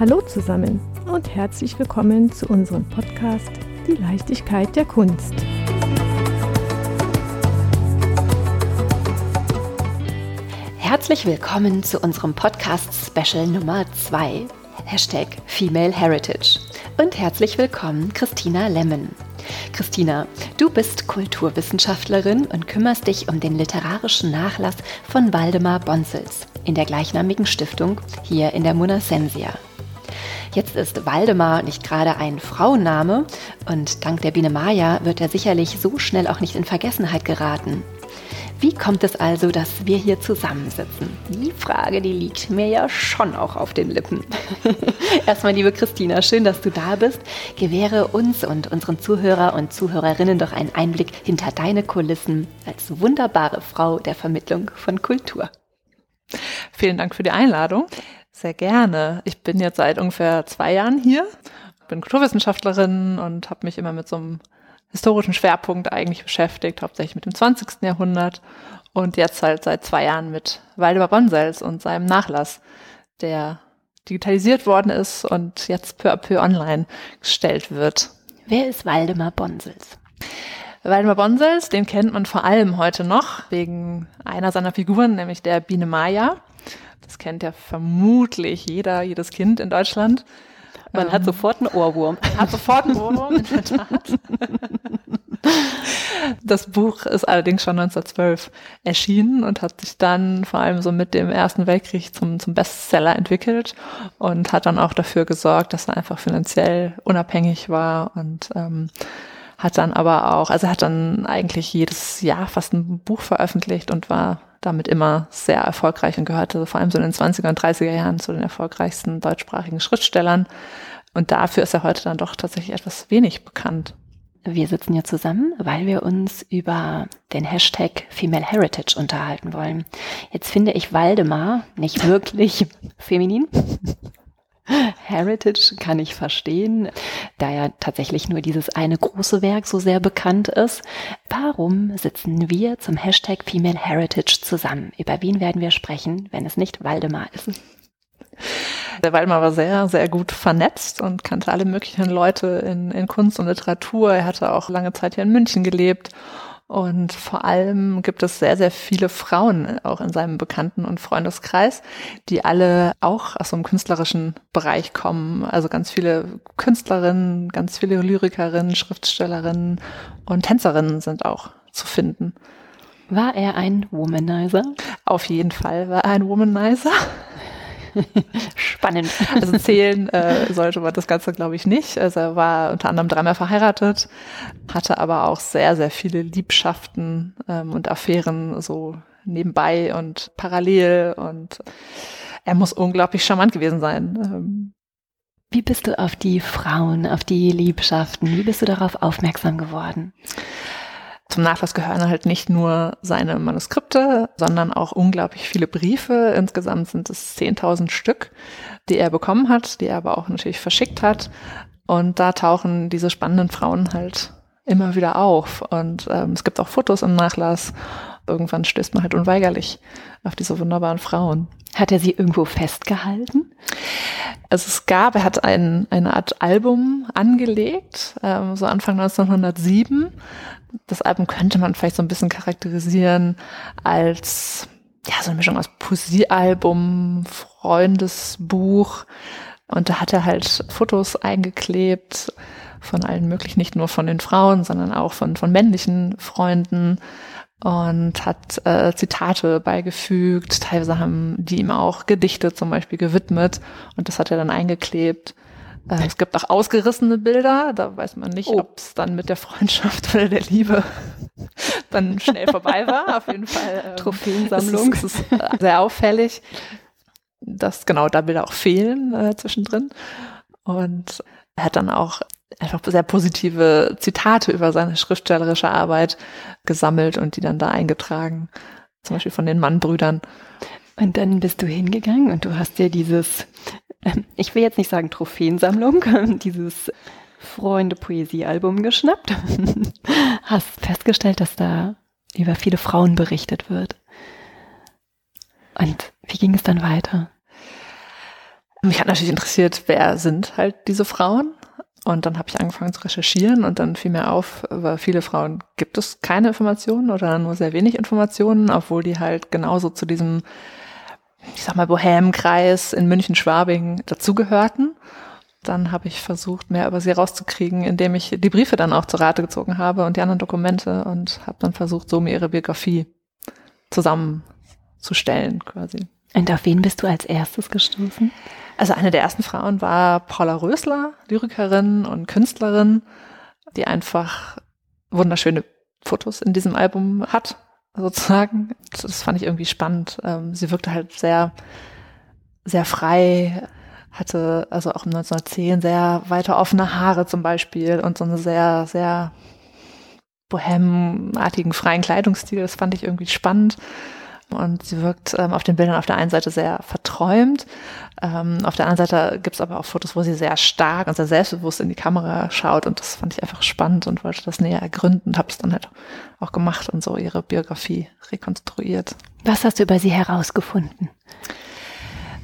Hallo zusammen und herzlich willkommen zu unserem Podcast Die Leichtigkeit der Kunst. Herzlich willkommen zu unserem Podcast-Special Nummer 2, Hashtag Female Heritage. Und herzlich willkommen, Christina Lemmen. Christina, du bist Kulturwissenschaftlerin und kümmerst dich um den literarischen Nachlass von Waldemar Bonsels in der gleichnamigen Stiftung hier in der Monasensia. Jetzt ist Waldemar nicht gerade ein Frauenname und dank der Biene Maya wird er sicherlich so schnell auch nicht in Vergessenheit geraten. Wie kommt es also, dass wir hier zusammensitzen? Die Frage, die liegt mir ja schon auch auf den Lippen. Erstmal, liebe Christina, schön, dass du da bist. Gewähre uns und unseren Zuhörer und Zuhörerinnen doch einen Einblick hinter deine Kulissen als wunderbare Frau der Vermittlung von Kultur. Vielen Dank für die Einladung. Sehr gerne. Ich bin jetzt seit ungefähr zwei Jahren hier, bin Kulturwissenschaftlerin und habe mich immer mit so einem historischen Schwerpunkt eigentlich beschäftigt, hauptsächlich mit dem 20. Jahrhundert und jetzt halt seit zwei Jahren mit Waldemar Bonsels und seinem Nachlass, der digitalisiert worden ist und jetzt peu à peu online gestellt wird. Wer ist Waldemar Bonsels? Waldemar Bonsels, den kennt man vor allem heute noch wegen einer seiner Figuren, nämlich der Biene Maya. Das kennt ja vermutlich jeder, jedes Kind in Deutschland. Man ähm, hat sofort einen Ohrwurm. Hat sofort einen Ohrwurm, in der Tat. Das Buch ist allerdings schon 1912 erschienen und hat sich dann vor allem so mit dem Ersten Weltkrieg zum, zum Bestseller entwickelt und hat dann auch dafür gesorgt, dass er einfach finanziell unabhängig war und ähm, hat dann aber auch, also er hat dann eigentlich jedes Jahr fast ein Buch veröffentlicht und war damit immer sehr erfolgreich und gehörte vor allem so in den 20er und 30er Jahren zu den erfolgreichsten deutschsprachigen Schriftstellern. Und dafür ist er heute dann doch tatsächlich etwas wenig bekannt. Wir sitzen hier zusammen, weil wir uns über den Hashtag Female Heritage unterhalten wollen. Jetzt finde ich Waldemar nicht wirklich feminin. Heritage kann ich verstehen, da ja tatsächlich nur dieses eine große Werk so sehr bekannt ist. Warum sitzen wir zum Hashtag Female Heritage zusammen? Über wen werden wir sprechen, wenn es nicht Waldemar ist? Der Waldemar war sehr, sehr gut vernetzt und kannte alle möglichen Leute in, in Kunst und Literatur. Er hatte auch lange Zeit hier in München gelebt und vor allem gibt es sehr, sehr viele Frauen auch in seinem Bekannten- und Freundeskreis, die alle auch aus so einem künstlerischen Bereich kommen. Also ganz viele Künstlerinnen, ganz viele Lyrikerinnen, Schriftstellerinnen und Tänzerinnen sind auch zu finden. War er ein Womanizer? Auf jeden Fall war er ein Womanizer. Spannend. Also zählen äh, sollte man das Ganze, glaube ich, nicht. Also er war unter anderem dreimal verheiratet, hatte aber auch sehr, sehr viele Liebschaften ähm, und Affären so nebenbei und parallel und er muss unglaublich charmant gewesen sein. Ähm, wie bist du auf die Frauen, auf die Liebschaften, wie bist du darauf aufmerksam geworden? Zum Nachlass gehören halt nicht nur seine Manuskripte, sondern auch unglaublich viele Briefe. Insgesamt sind es 10.000 Stück, die er bekommen hat, die er aber auch natürlich verschickt hat. Und da tauchen diese spannenden Frauen halt immer wieder auf. Und ähm, es gibt auch Fotos im Nachlass. Irgendwann stößt man halt unweigerlich auf diese wunderbaren Frauen. Hat er sie irgendwo festgehalten? Also es gab, er hat ein, eine Art Album angelegt, ähm, so Anfang 1907 das Album könnte man vielleicht so ein bisschen charakterisieren als ja, so eine Mischung aus Poesiealbum, Freundesbuch. Und da hat er halt Fotos eingeklebt von allen möglichen, nicht nur von den Frauen, sondern auch von, von männlichen Freunden und hat äh, Zitate beigefügt. Teilweise haben die ihm auch Gedichte zum Beispiel gewidmet und das hat er dann eingeklebt. Äh, es gibt auch ausgerissene Bilder, da weiß man nicht, oh. ob es dann mit der Freundschaft oder der Liebe dann schnell vorbei war. Auf jeden Fall. Ähm, Trophäensammlung. Es ist, ist äh, sehr auffällig, dass genau da Bilder auch fehlen äh, zwischendrin. Und er hat dann auch einfach sehr positive Zitate über seine schriftstellerische Arbeit gesammelt und die dann da eingetragen. Zum Beispiel von den Mannbrüdern. Und dann bist du hingegangen und du hast dir dieses ich will jetzt nicht sagen Trophäensammlung, dieses Freunde-Poesie-Album geschnappt. Hast festgestellt, dass da über viele Frauen berichtet wird. Und wie ging es dann weiter? Mich hat natürlich interessiert, wer sind halt diese Frauen? Und dann habe ich angefangen zu recherchieren und dann fiel mir auf, über viele Frauen gibt es keine Informationen oder nur sehr wenig Informationen, obwohl die halt genauso zu diesem, ich sag mal, Bohemkreis in München-Schwabing dazugehörten. Dann habe ich versucht, mehr über sie rauszukriegen, indem ich die Briefe dann auch zur Rate gezogen habe und die anderen Dokumente und habe dann versucht, so mir ihre Biografie zusammenzustellen quasi. Und auf wen bist du als erstes gestoßen? Also eine der ersten Frauen war Paula Rösler, Lyrikerin und Künstlerin, die einfach wunderschöne Fotos in diesem Album hat, sozusagen. Das fand ich irgendwie spannend. Ähm, sie wirkte halt sehr, sehr frei, hatte also auch 1910 sehr weiter offene Haare zum Beispiel und so eine sehr, sehr bohemartigen freien Kleidungsstil. Das fand ich irgendwie spannend. Und sie wirkt ähm, auf den Bildern auf der einen Seite sehr verträumt. Ähm, auf der anderen Seite gibt es aber auch Fotos, wo sie sehr stark und sehr selbstbewusst in die Kamera schaut. Und das fand ich einfach spannend und wollte das näher ergründen und habe es dann halt auch gemacht und so ihre Biografie rekonstruiert. Was hast du über sie herausgefunden?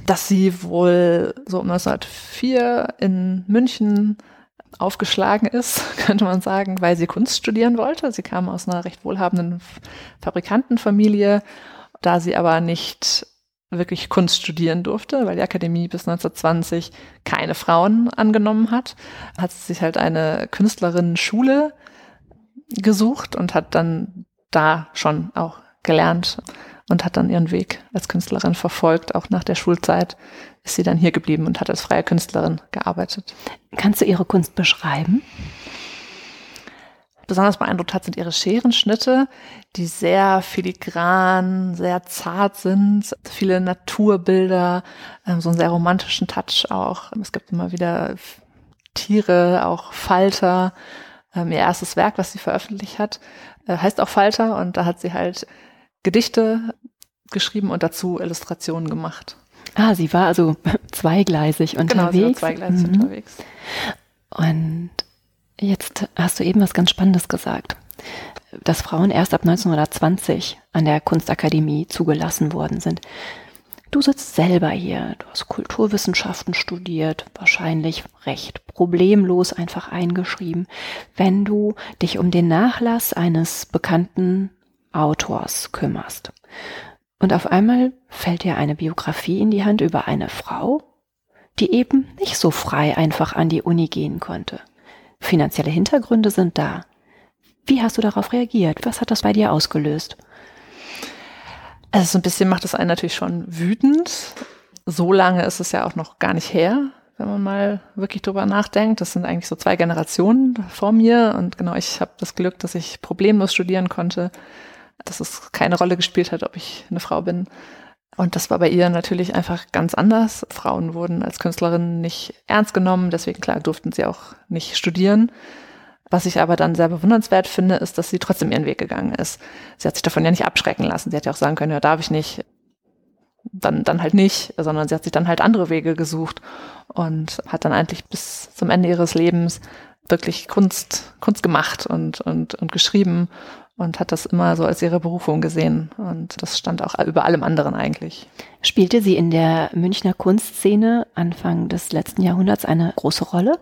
Dass sie wohl so um 1904 in München aufgeschlagen ist, könnte man sagen, weil sie Kunst studieren wollte. Sie kam aus einer recht wohlhabenden Fabrikantenfamilie da sie aber nicht wirklich Kunst studieren durfte, weil die Akademie bis 1920 keine Frauen angenommen hat, hat sie sich halt eine Künstlerinnen-Schule gesucht und hat dann da schon auch gelernt und hat dann ihren Weg als Künstlerin verfolgt. Auch nach der Schulzeit ist sie dann hier geblieben und hat als freie Künstlerin gearbeitet. Kannst du ihre Kunst beschreiben? Besonders beeindruckt hat, sind ihre Scherenschnitte, die sehr filigran, sehr zart sind, viele Naturbilder, ähm, so einen sehr romantischen Touch auch. Es gibt immer wieder Tiere, auch Falter. Ähm, ihr erstes Werk, was sie veröffentlicht hat, äh, heißt auch Falter und da hat sie halt Gedichte geschrieben und dazu Illustrationen gemacht. Ah, sie war also zweigleisig unterwegs. Genau, sie war zweigleisig mhm. unterwegs. Und Jetzt hast du eben was ganz Spannendes gesagt, dass Frauen erst ab 1920 an der Kunstakademie zugelassen worden sind. Du sitzt selber hier, du hast Kulturwissenschaften studiert, wahrscheinlich recht problemlos einfach eingeschrieben. Wenn du dich um den Nachlass eines bekannten Autors kümmerst und auf einmal fällt dir eine Biografie in die Hand über eine Frau, die eben nicht so frei einfach an die Uni gehen konnte. Finanzielle Hintergründe sind da. Wie hast du darauf reagiert? Was hat das bei dir ausgelöst? Also so ein bisschen macht es einen natürlich schon wütend. So lange ist es ja auch noch gar nicht her, wenn man mal wirklich drüber nachdenkt. Das sind eigentlich so zwei Generationen vor mir und genau, ich habe das Glück, dass ich problemlos studieren konnte, dass es keine Rolle gespielt hat, ob ich eine Frau bin. Und das war bei ihr natürlich einfach ganz anders. Frauen wurden als Künstlerinnen nicht ernst genommen, deswegen klar durften sie auch nicht studieren. Was ich aber dann sehr bewundernswert finde, ist, dass sie trotzdem ihren Weg gegangen ist. Sie hat sich davon ja nicht abschrecken lassen. Sie hätte ja auch sagen können, ja, darf ich nicht, dann, dann halt nicht, sondern sie hat sich dann halt andere Wege gesucht und hat dann eigentlich bis zum Ende ihres Lebens wirklich Kunst, Kunst gemacht und, und, und geschrieben und hat das immer so als ihre Berufung gesehen. Und das stand auch über allem anderen eigentlich. Spielte sie in der Münchner Kunstszene Anfang des letzten Jahrhunderts eine große Rolle?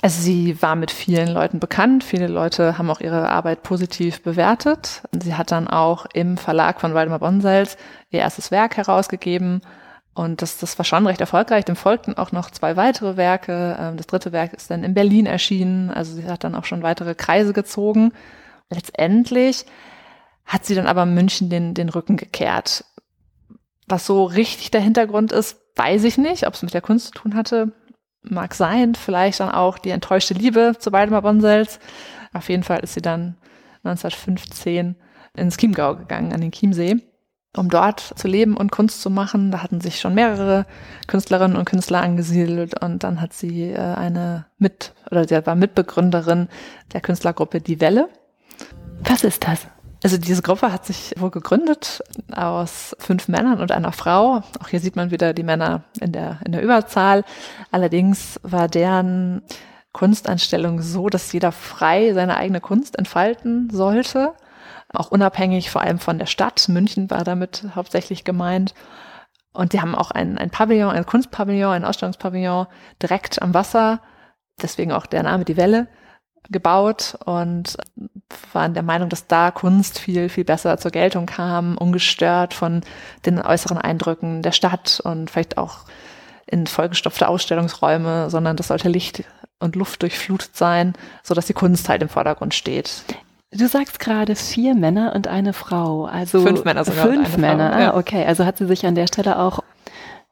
Also sie war mit vielen Leuten bekannt. Viele Leute haben auch ihre Arbeit positiv bewertet. Sie hat dann auch im Verlag von Waldemar Bonsels ihr erstes Werk herausgegeben und das, das war schon recht erfolgreich. Dem folgten auch noch zwei weitere Werke. Ähm, das dritte Werk ist dann in Berlin erschienen. Also sie hat dann auch schon weitere Kreise gezogen. Letztendlich hat sie dann aber München den, den Rücken gekehrt. Was so richtig der Hintergrund ist, weiß ich nicht. Ob es mit der Kunst zu tun hatte, mag sein. Vielleicht dann auch die enttäuschte Liebe zu Waldemar Bonsels. Auf jeden Fall ist sie dann 1915 ins Chiemgau gegangen, an den Chiemsee um dort zu leben und Kunst zu machen. Da hatten sich schon mehrere Künstlerinnen und Künstler angesiedelt und dann hat sie äh, eine mit oder sie war Mitbegründerin der Künstlergruppe Die Welle. Was ist das? Also diese Gruppe hat sich wohl gegründet aus fünf Männern und einer Frau. Auch hier sieht man wieder die Männer in der, in der Überzahl. Allerdings war deren Kunstanstellung so, dass jeder frei seine eigene Kunst entfalten sollte auch unabhängig vor allem von der Stadt. München war damit hauptsächlich gemeint. Und die haben auch ein, ein Pavillon, ein Kunstpavillon, ein Ausstellungspavillon direkt am Wasser, deswegen auch der Name Die Welle, gebaut und waren der Meinung, dass da Kunst viel, viel besser zur Geltung kam, ungestört von den äußeren Eindrücken der Stadt und vielleicht auch in vollgestopfte Ausstellungsräume, sondern das sollte Licht und Luft durchflutet sein, so dass die Kunst halt im Vordergrund steht. Du sagst gerade vier Männer und eine Frau, also fünf Männer sogar. Fünf Männer, Frau, ah, okay. Also hat sie sich an der Stelle auch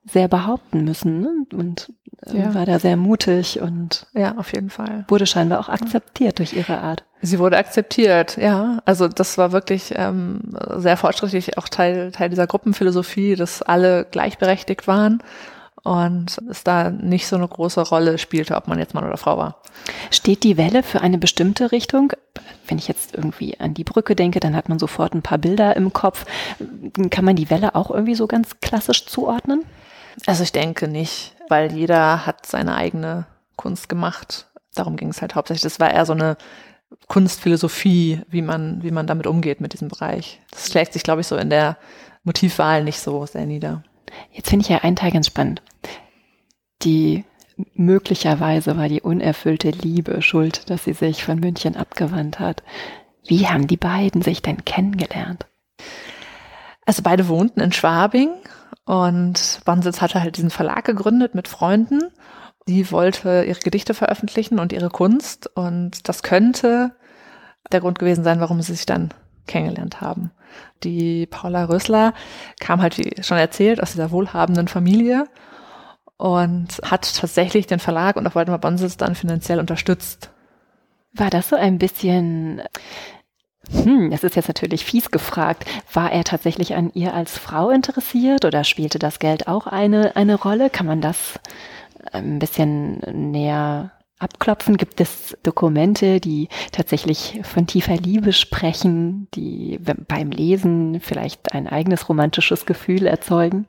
sehr behaupten müssen ne? und äh, ja. war da sehr mutig und ja, auf jeden Fall. Wurde scheinbar auch akzeptiert durch ihre Art. Sie wurde akzeptiert, ja. Also das war wirklich ähm, sehr fortschrittlich, auch Teil, Teil dieser Gruppenphilosophie, dass alle gleichberechtigt waren und es da nicht so eine große Rolle spielte, ob man jetzt Mann oder Frau war. Steht die Welle für eine bestimmte Richtung? Wenn ich jetzt irgendwie an die Brücke denke, dann hat man sofort ein paar Bilder im Kopf. Kann man die Welle auch irgendwie so ganz klassisch zuordnen? Also ich denke nicht, weil jeder hat seine eigene Kunst gemacht. Darum ging es halt hauptsächlich. Das war eher so eine Kunstphilosophie, wie man, wie man damit umgeht mit diesem Bereich. Das schlägt sich, glaube ich, so in der Motivwahl nicht so sehr nieder. Jetzt finde ich ja einen Teil ganz spannend. Die möglicherweise war die unerfüllte Liebe schuld, dass sie sich von München abgewandt hat. Wie haben die beiden sich denn kennengelernt? Also beide wohnten in Schwabing und Bonsitz hatte halt diesen Verlag gegründet mit Freunden. Die wollte ihre Gedichte veröffentlichen und ihre Kunst und das könnte der Grund gewesen sein, warum sie sich dann kennengelernt haben. Die Paula Rösler kam halt, wie schon erzählt, aus dieser wohlhabenden Familie und hat tatsächlich den Verlag und auch Waldemar Bonsitz dann finanziell unterstützt. War das so ein bisschen, hm, das ist jetzt natürlich fies gefragt, war er tatsächlich an ihr als Frau interessiert oder spielte das Geld auch eine, eine Rolle? Kann man das ein bisschen näher abklopfen? Gibt es Dokumente, die tatsächlich von tiefer Liebe sprechen, die beim Lesen vielleicht ein eigenes romantisches Gefühl erzeugen?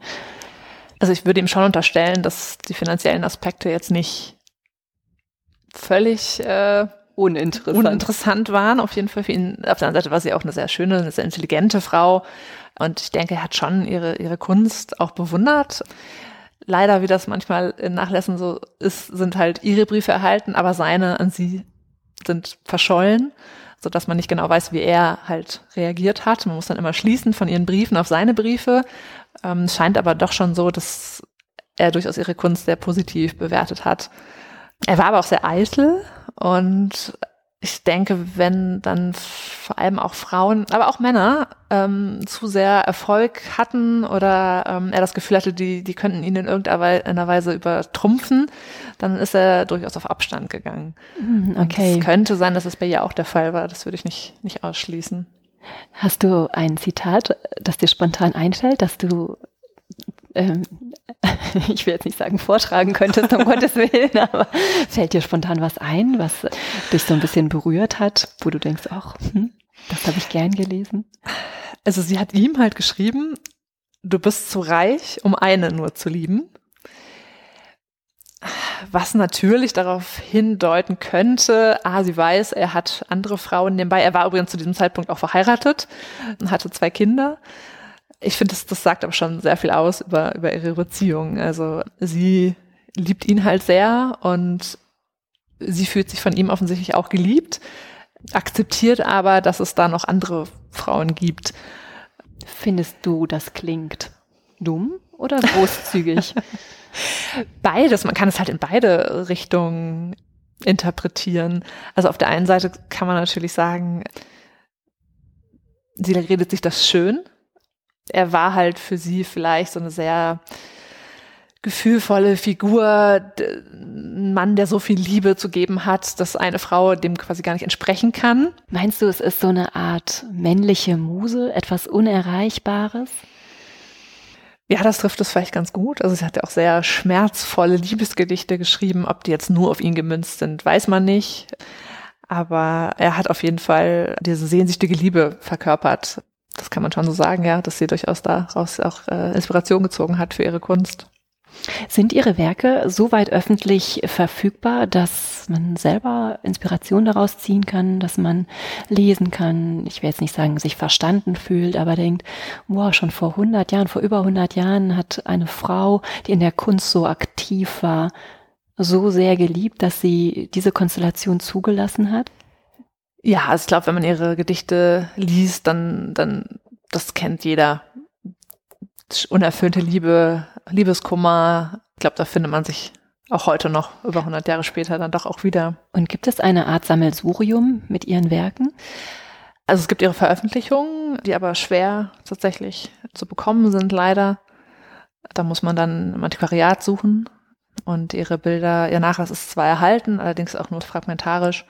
Also ich würde ihm schon unterstellen, dass die finanziellen Aspekte jetzt nicht völlig äh, uninteressant. uninteressant waren. Auf jeden Fall für ihn. Auf der anderen Seite war sie auch eine sehr schöne, eine sehr intelligente Frau. Und ich denke, er hat schon ihre, ihre Kunst auch bewundert leider, wie das manchmal in Nachlässen so ist, sind halt ihre Briefe erhalten, aber seine an sie sind verschollen, so dass man nicht genau weiß, wie er halt reagiert hat. Man muss dann immer schließen von ihren Briefen auf seine Briefe. Ähm, scheint aber doch schon so, dass er durchaus ihre Kunst sehr positiv bewertet hat. Er war aber auch sehr eitel und ich denke, wenn dann vor allem auch Frauen, aber auch Männer ähm, zu sehr Erfolg hatten oder ähm, er das Gefühl hatte, die, die könnten ihn in irgendeiner Weise übertrumpfen, dann ist er durchaus auf Abstand gegangen. Hm, okay. Es könnte sein, dass es bei ihr auch der Fall war. Das würde ich nicht, nicht ausschließen. Hast du ein Zitat, das dir spontan einfällt, dass du ähm, ich will jetzt nicht sagen, vortragen könntest, um Gottes Willen, aber fällt dir spontan was ein, was dich so ein bisschen berührt hat, wo du denkst, ach, hm, das habe ich gern gelesen? Also sie hat ihm halt geschrieben, du bist zu reich, um eine nur zu lieben. Was natürlich darauf hindeuten könnte, ah, sie weiß, er hat andere Frauen nebenbei. Er war übrigens zu diesem Zeitpunkt auch verheiratet und hatte zwei Kinder ich finde, das, das sagt aber schon sehr viel aus über, über ihre Beziehung. Also sie liebt ihn halt sehr und sie fühlt sich von ihm offensichtlich auch geliebt, akzeptiert aber, dass es da noch andere Frauen gibt. Findest du, das klingt dumm oder großzügig? Beides, man kann es halt in beide Richtungen interpretieren. Also auf der einen Seite kann man natürlich sagen, sie redet sich das schön, er war halt für sie vielleicht so eine sehr gefühlvolle Figur, ein Mann, der so viel Liebe zu geben hat, dass eine Frau dem quasi gar nicht entsprechen kann. Meinst du, es ist so eine Art männliche Muse, etwas Unerreichbares? Ja, das trifft es vielleicht ganz gut. Also sie hat ja auch sehr schmerzvolle Liebesgedichte geschrieben. Ob die jetzt nur auf ihn gemünzt sind, weiß man nicht. Aber er hat auf jeden Fall diese sehnsüchtige Liebe verkörpert das kann man schon so sagen, ja, dass sie durchaus daraus auch äh, Inspiration gezogen hat für ihre Kunst. Sind Ihre Werke so weit öffentlich verfügbar, dass man selber Inspiration daraus ziehen kann, dass man lesen kann? Ich will jetzt nicht sagen, sich verstanden fühlt, aber denkt, wow, schon vor 100 Jahren, vor über 100 Jahren hat eine Frau, die in der Kunst so aktiv war, so sehr geliebt, dass sie diese Konstellation zugelassen hat? Ja, also ich glaube, wenn man ihre Gedichte liest, dann, dann, das kennt jeder. Unerfüllte Liebe, Liebeskummer, ich glaube, da findet man sich auch heute noch, über 100 Jahre später, dann doch auch wieder. Und gibt es eine Art Sammelsurium mit Ihren Werken? Also es gibt ihre Veröffentlichungen, die aber schwer tatsächlich zu bekommen sind, leider. Da muss man dann im Antiquariat suchen und ihre Bilder, ihr Nachlass ist zwar erhalten, allerdings auch nur fragmentarisch.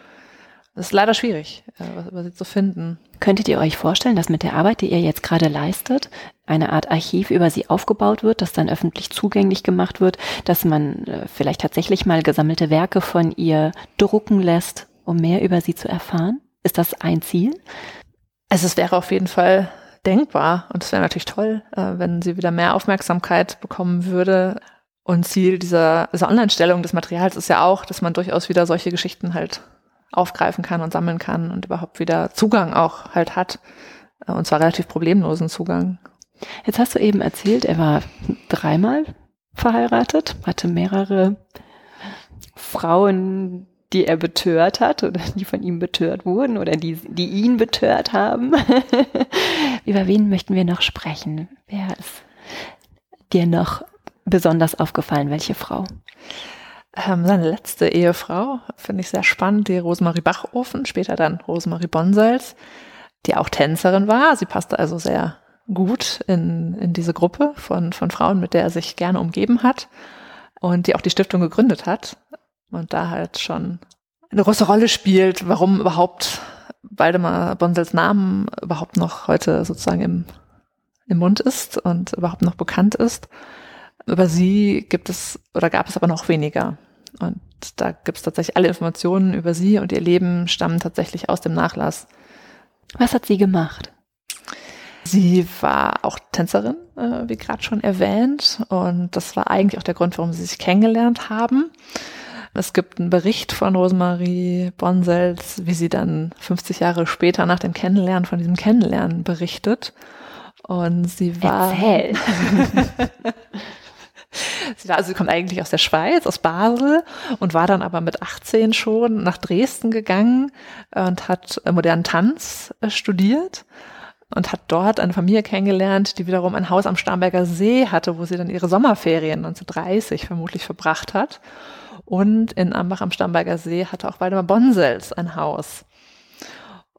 Es ist leider schwierig, äh, was über sie zu finden. Könntet ihr euch vorstellen, dass mit der Arbeit, die ihr jetzt gerade leistet, eine Art Archiv über sie aufgebaut wird, das dann öffentlich zugänglich gemacht wird, dass man äh, vielleicht tatsächlich mal gesammelte Werke von ihr drucken lässt, um mehr über sie zu erfahren? Ist das ein Ziel? Also es wäre auf jeden Fall denkbar und es wäre natürlich toll, äh, wenn sie wieder mehr Aufmerksamkeit bekommen würde. Und Ziel dieser, dieser Online-Stellung des Materials ist ja auch, dass man durchaus wieder solche Geschichten halt aufgreifen kann und sammeln kann und überhaupt wieder Zugang auch halt hat. Äh, und zwar relativ problemlosen Zugang. Jetzt hast du eben erzählt, er war dreimal verheiratet, hatte mehrere Frauen, die er betört hat oder die von ihm betört wurden oder die, die ihn betört haben. Über wen möchten wir noch sprechen? Wer ist dir noch besonders aufgefallen? Welche Frau? Ähm, seine letzte Ehefrau finde ich sehr spannend, die Rosemarie Bachofen, später dann Rosemarie Bonsels, die auch Tänzerin war. Sie passte also sehr gut in, in diese Gruppe von, von Frauen, mit der er sich gerne umgeben hat und die auch die Stiftung gegründet hat und da halt schon eine große Rolle spielt, warum überhaupt Waldemar Bonsels Namen überhaupt noch heute sozusagen im, im Mund ist und überhaupt noch bekannt ist. Über sie gibt es oder gab es aber noch weniger. Und da gibt es tatsächlich alle Informationen über sie und ihr Leben stammen tatsächlich aus dem Nachlass. Was hat sie gemacht? Sie war auch Tänzerin, äh, wie gerade schon erwähnt. Und das war eigentlich auch der Grund, warum sie sich kennengelernt haben. Es gibt einen Bericht von Rosemarie Bonsels, wie sie dann 50 Jahre später nach dem Kennenlernen von diesem Kennenlernen berichtet. Und sie war. Erzähl. Also sie kommt eigentlich aus der Schweiz, aus Basel und war dann aber mit 18 schon nach Dresden gegangen und hat modernen Tanz äh, studiert und hat dort eine Familie kennengelernt, die wiederum ein Haus am Starnberger See hatte, wo sie dann ihre Sommerferien 1930 vermutlich verbracht hat. Und in Ambach am Starnberger See hatte auch Waldemar Bonsels ein Haus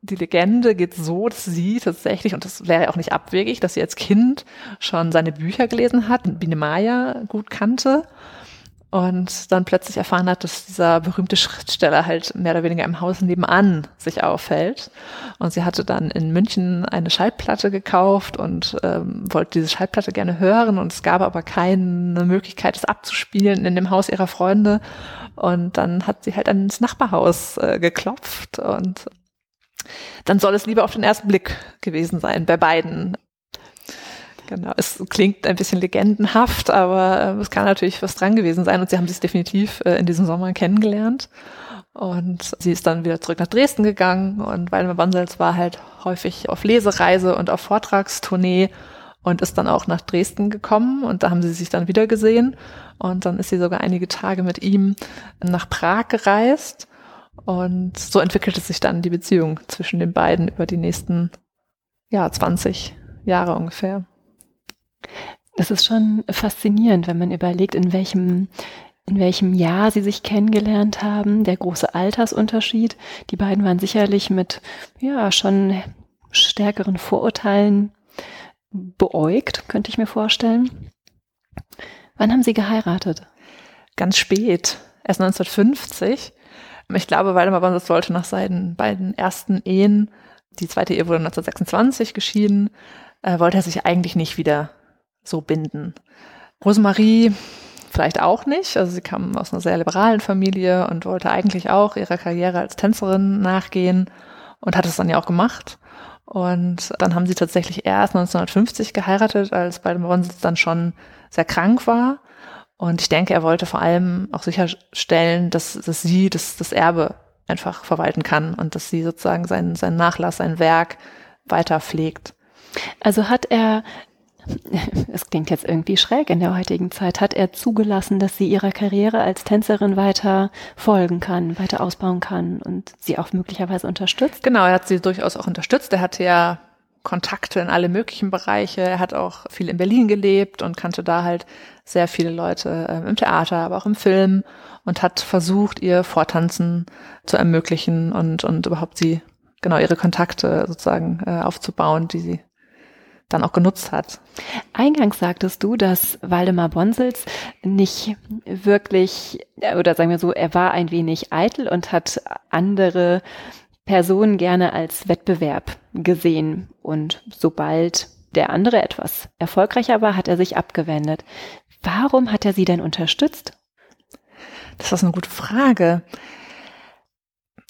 die Legende geht so, dass sie tatsächlich, und das wäre auch nicht abwegig, dass sie als Kind schon seine Bücher gelesen hat, Biene Maya gut kannte und dann plötzlich erfahren hat, dass dieser berühmte Schriftsteller halt mehr oder weniger im Haus nebenan sich aufhält. Und sie hatte dann in München eine Schallplatte gekauft und ähm, wollte diese Schallplatte gerne hören und es gab aber keine Möglichkeit, es abzuspielen in dem Haus ihrer Freunde. Und dann hat sie halt ins Nachbarhaus äh, geklopft und dann soll es lieber auf den ersten Blick gewesen sein bei beiden. Genau, es klingt ein bisschen legendenhaft, aber äh, es kann natürlich was dran gewesen sein und sie haben sich definitiv äh, in diesem Sommer kennengelernt. Und sie ist dann wieder zurück nach Dresden gegangen und Waldemar Bonsels war halt häufig auf Lesereise und auf Vortragstournee und ist dann auch nach Dresden gekommen und da haben sie sich dann wieder gesehen und dann ist sie sogar einige Tage mit ihm nach Prag gereist und so entwickelte sich dann die Beziehung zwischen den beiden über die nächsten, ja, 20 Jahre ungefähr. Das ist schon faszinierend, wenn man überlegt, in welchem, in welchem Jahr sie sich kennengelernt haben, der große Altersunterschied. Die beiden waren sicherlich mit, ja, schon stärkeren Vorurteilen beäugt, könnte ich mir vorstellen. Wann haben sie geheiratet? Ganz spät, erst 1950. Ich glaube, Waldemar Bonsitz wollte nach seinen beiden ersten Ehen, die zweite Ehe wurde 1926 geschieden, äh, wollte er sich eigentlich nicht wieder so binden. Rosemarie vielleicht auch nicht. Also sie kam aus einer sehr liberalen Familie und wollte eigentlich auch ihrer Karriere als Tänzerin nachgehen und hat es dann ja auch gemacht. Und dann haben sie tatsächlich erst 1950 geheiratet, als Bonsitz dann schon sehr krank war Und ich denke, er wollte vor allem auch sicherstellen, dass, dass sie das, das Erbe einfach verwalten kann und dass sie sozusagen seinen, seinen Nachlass, sein Werk weiter pflegt. Also hat er, es klingt jetzt irgendwie schräg in der heutigen Zeit, hat er zugelassen, dass sie ihrer Karriere als Tänzerin weiter folgen kann, weiter ausbauen kann und sie auch möglicherweise unterstützt? Genau, er hat sie durchaus auch unterstützt. Er hatte ja Kontakte in alle möglichen Bereiche. Er hat auch viel in Berlin gelebt und kannte da halt sehr viele Leute äh, im Theater, aber auch im Film und hat versucht, ihr Vortanzen zu ermöglichen und, und überhaupt sie, genau, ihre Kontakte sozusagen äh, aufzubauen, die sie dann auch genutzt hat. Eingangs sagtest du, dass Waldemar Bonsels nicht wirklich, oder sagen wir so, er war ein wenig eitel und hat andere Personen gerne als Wettbewerb gesehen. Und sobald der andere etwas erfolgreicher war, hat er sich abgewendet. Warum hat er sie denn unterstützt? Das ist eine gute Frage.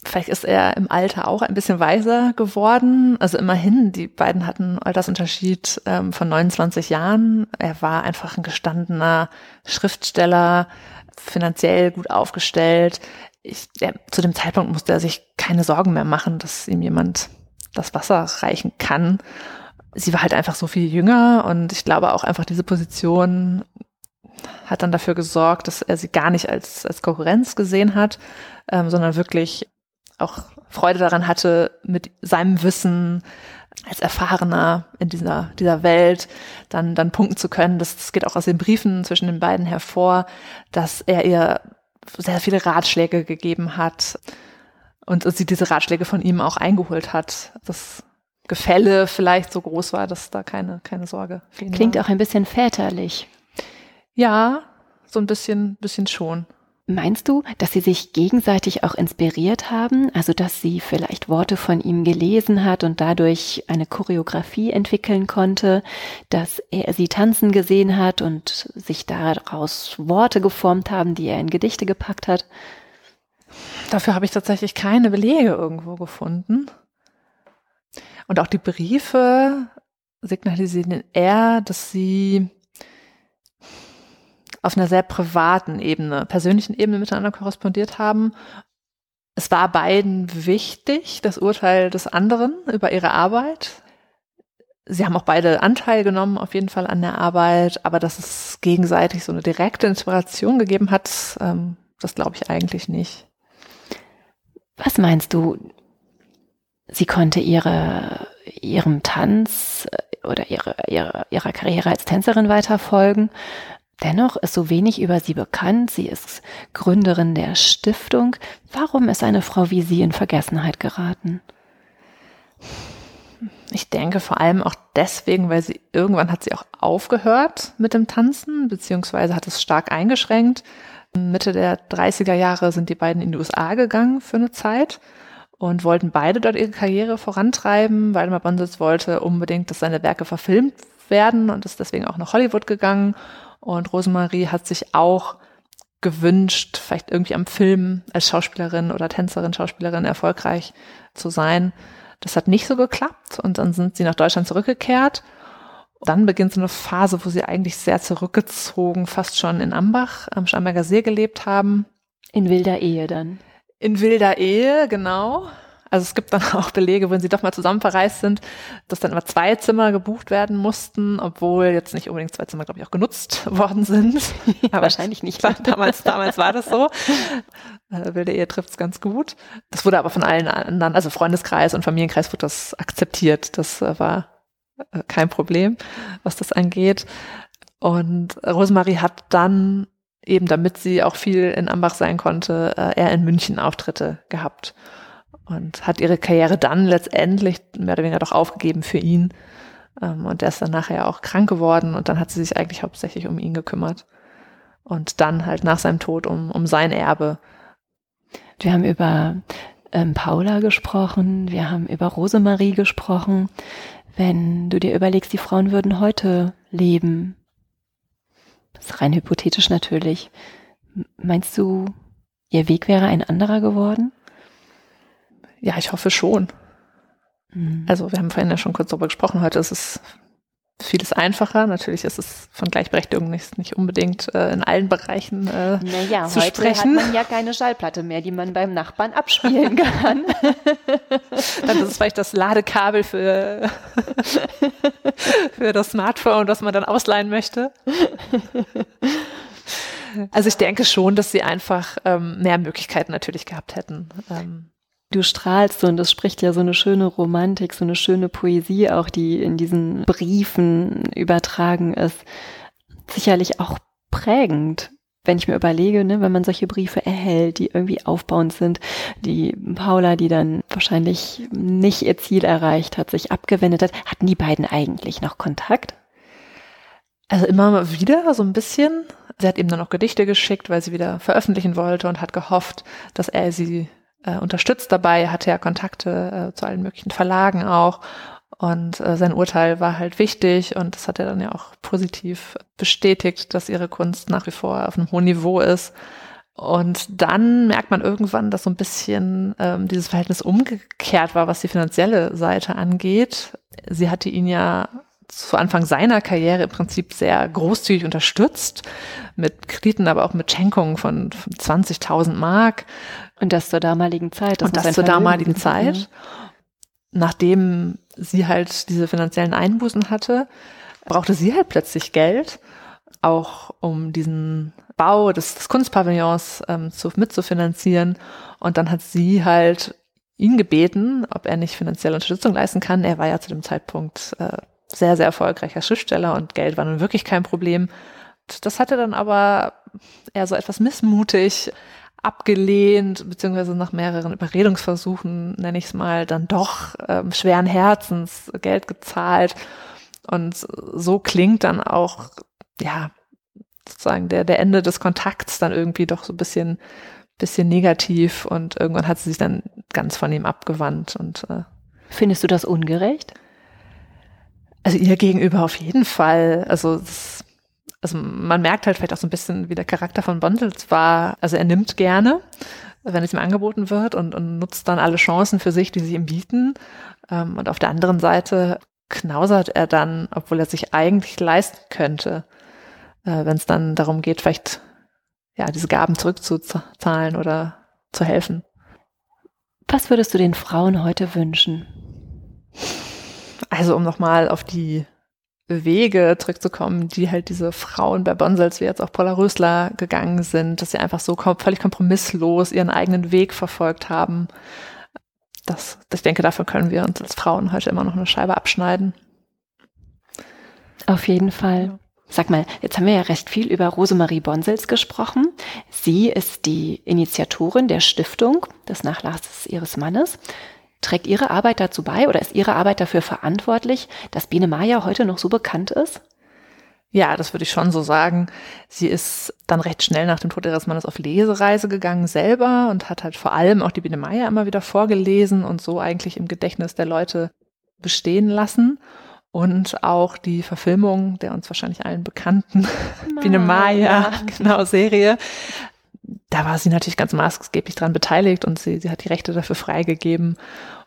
Vielleicht ist er im Alter auch ein bisschen weiser geworden. Also immerhin, die beiden hatten Altersunterschied ähm, von 29 Jahren. Er war einfach ein gestandener Schriftsteller, finanziell gut aufgestellt. Ich, er, zu dem Zeitpunkt musste er sich keine Sorgen mehr machen, dass ihm jemand das Wasser reichen kann. Sie war halt einfach so viel jünger und ich glaube auch einfach diese Position hat dann dafür gesorgt, dass er sie gar nicht als, als Konkurrenz gesehen hat, ähm, sondern wirklich auch Freude daran hatte, mit seinem Wissen als Erfahrener in dieser, dieser Welt dann, dann punkten zu können. Das, das geht auch aus den Briefen zwischen den beiden hervor, dass er ihr sehr viele Ratschläge gegeben hat und sie diese Ratschläge von ihm auch eingeholt hat. Das Gefälle vielleicht so groß war, dass da keine, keine Sorge Klingt war. auch ein bisschen väterlich. Ja, so ein bisschen, bisschen schon. Meinst du, dass sie sich gegenseitig auch inspiriert haben? Also, dass sie vielleicht Worte von ihm gelesen hat und dadurch eine Choreografie entwickeln konnte, dass er sie tanzen gesehen hat und sich daraus Worte geformt haben, die er in Gedichte gepackt hat? Dafür habe ich tatsächlich keine Belege irgendwo gefunden. Und auch die Briefe signalisieren eher, dass sie auf einer sehr privaten Ebene, persönlichen Ebene miteinander korrespondiert haben. Es war beiden wichtig, das Urteil des anderen über ihre Arbeit. Sie haben auch beide Anteil genommen, auf jeden Fall an der Arbeit, aber dass es gegenseitig so eine direkte Inspiration gegeben hat, ähm, das glaube ich eigentlich nicht. Was meinst du? Sie konnte ihre, ihrem Tanz äh, oder ihre, ihre, ihrer Karriere als Tänzerin weiterfolgen. Dennoch ist so wenig über sie bekannt. Sie ist Gründerin der Stiftung. Warum ist eine Frau wie sie in Vergessenheit geraten? Ich denke vor allem auch deswegen, weil sie irgendwann hat sie auch aufgehört mit dem Tanzen, beziehungsweise hat es stark eingeschränkt. Mitte der 30er Jahre sind die beiden in die USA gegangen für eine Zeit und wollten beide dort ihre Karriere vorantreiben. Waldemar Bonsitz wollte unbedingt, dass seine Werke verfilmt werden und ist deswegen auch nach Hollywood gegangen und Rosemarie hat sich auch gewünscht, vielleicht irgendwie am Film als Schauspielerin oder Tänzerin, Schauspielerin erfolgreich zu sein. Das hat nicht so geklappt und dann sind sie nach Deutschland zurückgekehrt. Dann beginnt so eine Phase, wo sie eigentlich sehr zurückgezogen, fast schon in Ambach am Starnberger See gelebt haben. In wilder Ehe dann. In wilder Ehe, genau. Also es gibt dann auch Belege, wenn sie doch mal zusammen verreist sind, dass dann immer zwei Zimmer gebucht werden mussten, obwohl jetzt nicht unbedingt zwei Zimmer, glaube ich, auch genutzt worden sind. Ja, wahrscheinlich nicht. damals, damals war das so. Äh, wilde Ehe trifft es ganz gut. Das wurde aber von allen anderen, also Freundeskreis und Familienkreis wurde das akzeptiert. Das äh, war äh, kein Problem, was das angeht. Und Rosemarie hat dann eben, damit sie auch viel in Ambach sein konnte, eher in München Auftritte gehabt und hat ihre Karriere dann letztendlich mehr oder weniger doch aufgegeben für ihn. Ähm, und der ist dann nachher auch krank geworden und dann hat sie sich eigentlich hauptsächlich um ihn gekümmert. Und dann halt nach seinem Tod um, um sein Erbe. Wir haben über ähm, Paula gesprochen, wir haben über Rosemarie gesprochen. Wenn du dir überlegst, die Frauen würden heute leben, das ist rein hypothetisch natürlich, meinst du, ihr Weg wäre ein anderer geworden? Ja, ich hoffe schon. Mhm. Also wir haben vorhin ja schon kurz darüber gesprochen, heute ist es vieles einfacher. Natürlich ist es von Gleichberechtigung nicht, nicht unbedingt äh, in allen Bereichen äh, naja, zu heute sprechen. hat man ja keine Schallplatte mehr, die man beim Nachbarn abspielen kann. Dann ist es vielleicht das Ladekabel für, für das Smartphone, das man dann ausleihen möchte. Also ich denke schon, dass sie einfach ähm, mehr Möglichkeiten natürlich gehabt hätten. Ähm, Du strahlst so und das spricht ja so eine schöne Romantik, so eine schöne Poesie auch, die in diesen Briefen übertragen ist. Sicherlich auch prägend, wenn ich mir überlege, ne, wenn man solche Briefe erhält, die irgendwie aufbauend sind, die Paula, die dann wahrscheinlich nicht ihr Ziel erreicht hat, sich abgewendet hat, hatten die beiden eigentlich noch Kontakt? Also immer wieder, so ein bisschen. Sie hat ihm dann auch Gedichte geschickt, weil sie wieder veröffentlichen wollte und hat gehofft, dass er sie äh, unterstützt dabei, hatte ja Kontakte äh, zu allen möglichen Verlagen auch. Und äh, sein Urteil war halt wichtig und das hat er dann ja auch positiv bestätigt, dass ihre Kunst nach wie vor auf einem hohen Niveau ist. Und dann merkt man irgendwann, dass so ein bisschen ähm, dieses Verhältnis umgekehrt war, was die finanzielle Seite angeht. Sie hatte ihn ja zu Anfang seiner Karriere im Prinzip sehr großzügig unterstützt, mit Krediten, aber auch mit Schenkungen von 20.000 Mark. Und das zur damaligen Zeit. Das und das zur damaligen Zeit. Mhm. Nachdem sie halt diese finanziellen Einbußen hatte, brauchte sie halt plötzlich Geld, auch um diesen Bau des, des Kunstpavillons ähm, zu, mitzufinanzieren. Und dann hat sie halt ihn gebeten, ob er nicht finanzielle Unterstützung leisten kann. Er war ja zu dem Zeitpunkt äh, sehr, sehr erfolgreicher Schriftsteller und Geld war nun wirklich kein Problem. Das hatte dann aber eher so etwas missmutig abgelehnt, beziehungsweise nach mehreren Überredungsversuchen, nenne ich es mal, dann doch ähm, schweren Herzens Geld gezahlt. Und so klingt dann auch, ja, sozusagen der, der Ende des Kontakts dann irgendwie doch so ein bisschen, bisschen negativ und irgendwann hat sie sich dann ganz von ihm abgewandt und äh, Findest du das ungerecht? Also ihr gegenüber auf jeden Fall. Also, das, also man merkt halt vielleicht auch so ein bisschen, wie der Charakter von Bondels war. Also er nimmt gerne, wenn es ihm angeboten wird und, und nutzt dann alle Chancen für sich, die sie ihm bieten. Ähm, und auf der anderen Seite knausert er dann, obwohl er sich eigentlich leisten könnte, äh, wenn es dann darum geht, vielleicht ja diese Gaben zurückzuzahlen oder zu helfen. Was würdest du den Frauen heute wünschen? Also um nochmal auf die Wege zurückzukommen, die halt diese Frauen bei Bonsels, wie jetzt auch Paula Rösler gegangen sind, dass sie einfach so völlig kompromisslos ihren eigenen Weg verfolgt haben. Das, ich denke, dafür können wir uns als Frauen heute immer noch eine Scheibe abschneiden. Auf jeden Fall. Sag mal, jetzt haben wir ja recht viel über Rosemarie Bonsels gesprochen. Sie ist die Initiatorin der Stiftung des Nachlasses ihres Mannes. Trägt Ihre Arbeit dazu bei oder ist Ihre Arbeit dafür verantwortlich, dass Biene Maya heute noch so bekannt ist? Ja, das würde ich schon so sagen. Sie ist dann recht schnell nach dem Tod ihres Mannes auf Lesereise gegangen selber und hat halt vor allem auch die Biene Maya immer wieder vorgelesen und so eigentlich im Gedächtnis der Leute bestehen lassen. Und auch die Verfilmung der uns wahrscheinlich allen bekannten Biene Maya, genau, Serie, da war sie natürlich ganz maßgeblich dran beteiligt und sie, sie hat die Rechte dafür freigegeben.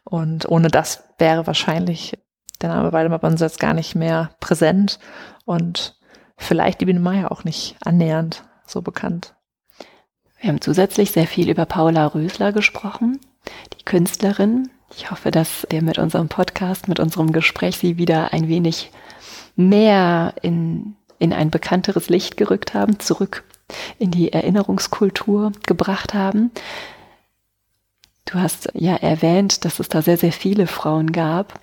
Und ohne das wäre wahrscheinlich der Name Waldemar Bonsatz gar nicht mehr präsent und vielleicht die Biene Meier auch nicht annähernd so bekannt. Wir haben zusätzlich sehr viel über Paula Rösler gesprochen, die Künstlerin. Ich hoffe, dass wir mit unserem Podcast, mit unserem Gespräch sie wieder ein wenig mehr in, in ein bekannteres Licht gerückt haben, zurück in die Erinnerungskultur gebracht haben. Du hast ja erwähnt, dass es da sehr, sehr viele Frauen gab.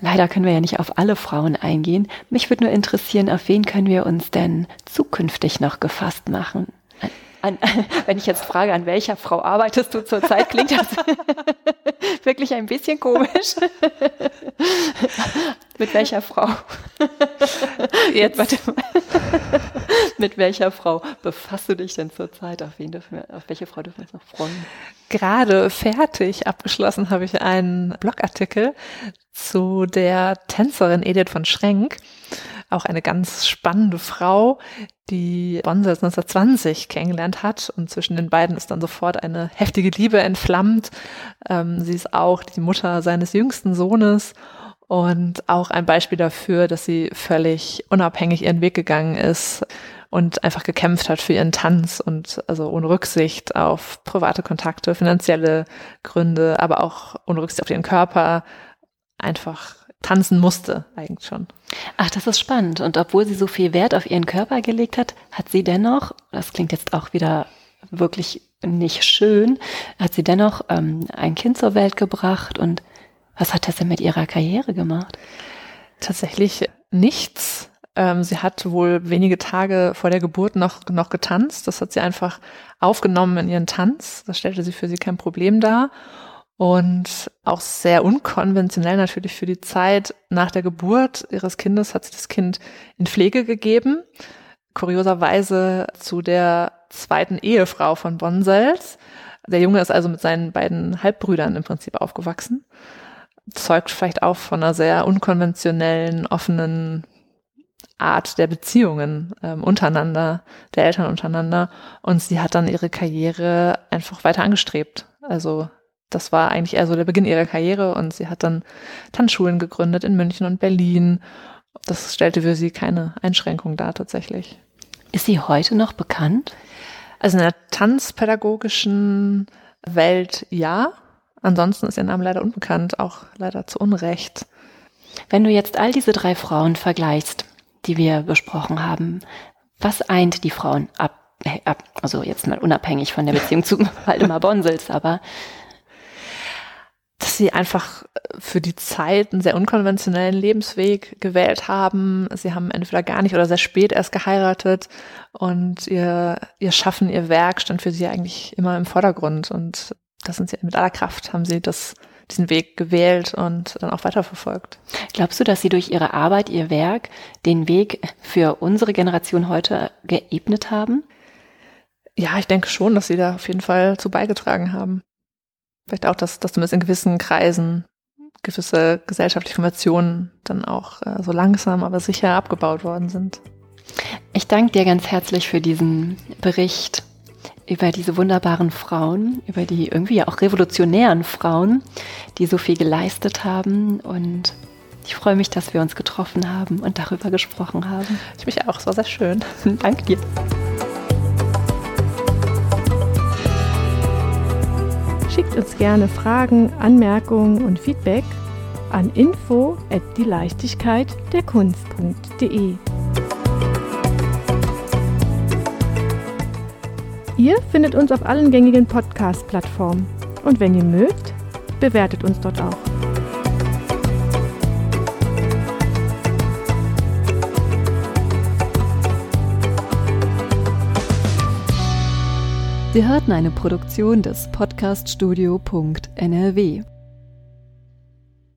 Leider können wir ja nicht auf alle Frauen eingehen. Mich würde nur interessieren, auf wen können wir uns denn zukünftig noch gefasst machen? An, wenn ich jetzt frage, an welcher Frau arbeitest du zurzeit, klingt das wirklich ein bisschen komisch. Mit welcher Frau? Jetzt. Warte mal. Mit welcher Frau befasst du dich denn zurzeit? Auf, wen dürfen wir, auf welche Frau dürfen wir uns noch freuen? Gerade fertig abgeschlossen habe ich einen Blogartikel zu der Tänzerin Edith von Schrenk auch eine ganz spannende Frau, die Bonsels 1920 kennengelernt hat und zwischen den beiden ist dann sofort eine heftige Liebe entflammt. Ähm, sie ist auch die Mutter seines jüngsten Sohnes und auch ein Beispiel dafür, dass sie völlig unabhängig ihren Weg gegangen ist und einfach gekämpft hat für ihren Tanz und also ohne Rücksicht auf private Kontakte, finanzielle Gründe, aber auch ohne Rücksicht auf ihren Körper einfach tanzen musste eigentlich schon. Ach, das ist spannend. Und obwohl sie so viel Wert auf ihren Körper gelegt hat, hat sie dennoch, das klingt jetzt auch wieder wirklich nicht schön, hat sie dennoch ähm, ein Kind zur Welt gebracht und was hat das denn mit ihrer Karriere gemacht? Tatsächlich nichts. Ähm, sie hat wohl wenige Tage vor der Geburt noch, noch getanzt. Das hat sie einfach aufgenommen in ihren Tanz. Das stellte sie für sie kein Problem dar. Und auch sehr unkonventionell natürlich für die Zeit nach der Geburt ihres Kindes hat sie das Kind in Pflege gegeben. Kurioserweise zu der zweiten Ehefrau von Bonsels. Der Junge ist also mit seinen beiden Halbbrüdern im Prinzip aufgewachsen zeugt vielleicht auch von einer sehr unkonventionellen, offenen Art der Beziehungen ähm, untereinander, der Eltern untereinander. Und sie hat dann ihre Karriere einfach weiter angestrebt. Also das war eigentlich eher so der Beginn ihrer Karriere und sie hat dann Tanzschulen gegründet in München und Berlin. Das stellte für sie keine Einschränkung dar tatsächlich. Ist sie heute noch bekannt? Also in der tanzpädagogischen Welt ja. Ansonsten ist ihr Name leider unbekannt, auch leider zu Unrecht. Wenn du jetzt all diese drei Frauen vergleichst, die wir besprochen haben, was eint die Frauen ab, ab also jetzt mal unabhängig von der Beziehung zu Waldemar Bonsels, aber dass sie einfach für die Zeit einen sehr unkonventionellen Lebensweg gewählt haben. Sie haben entweder gar nicht oder sehr spät erst geheiratet und ihr, ihr Schaffen, ihr Werk stand für sie eigentlich immer im Vordergrund und das sind sie mit aller Kraft, haben sie das, diesen Weg gewählt und dann auch weiterverfolgt. Glaubst du, dass sie durch ihre Arbeit, ihr Werk, den Weg für unsere Generation heute geebnet haben? Ja, ich denke schon, dass sie da auf jeden Fall zu beigetragen haben. Vielleicht auch, dass, dass zumindest in gewissen Kreisen gewisse gesellschaftliche Informationen dann auch äh, so langsam, aber sicher abgebaut worden sind. Ich danke dir ganz herzlich für diesen Bericht über diese wunderbaren Frauen, über die irgendwie auch revolutionären Frauen, die so viel geleistet haben. Und ich freue mich, dass wir uns getroffen haben und darüber gesprochen haben. Ich mich auch, es war sehr schön. Danke dir. Schickt uns gerne Fragen, Anmerkungen und Feedback an info Ihr findet uns auf allen gängigen Podcast-Plattformen. Und wenn ihr mögt, bewertet uns dort auch. Sie hörten eine Produktion des Podcaststudio.nrw.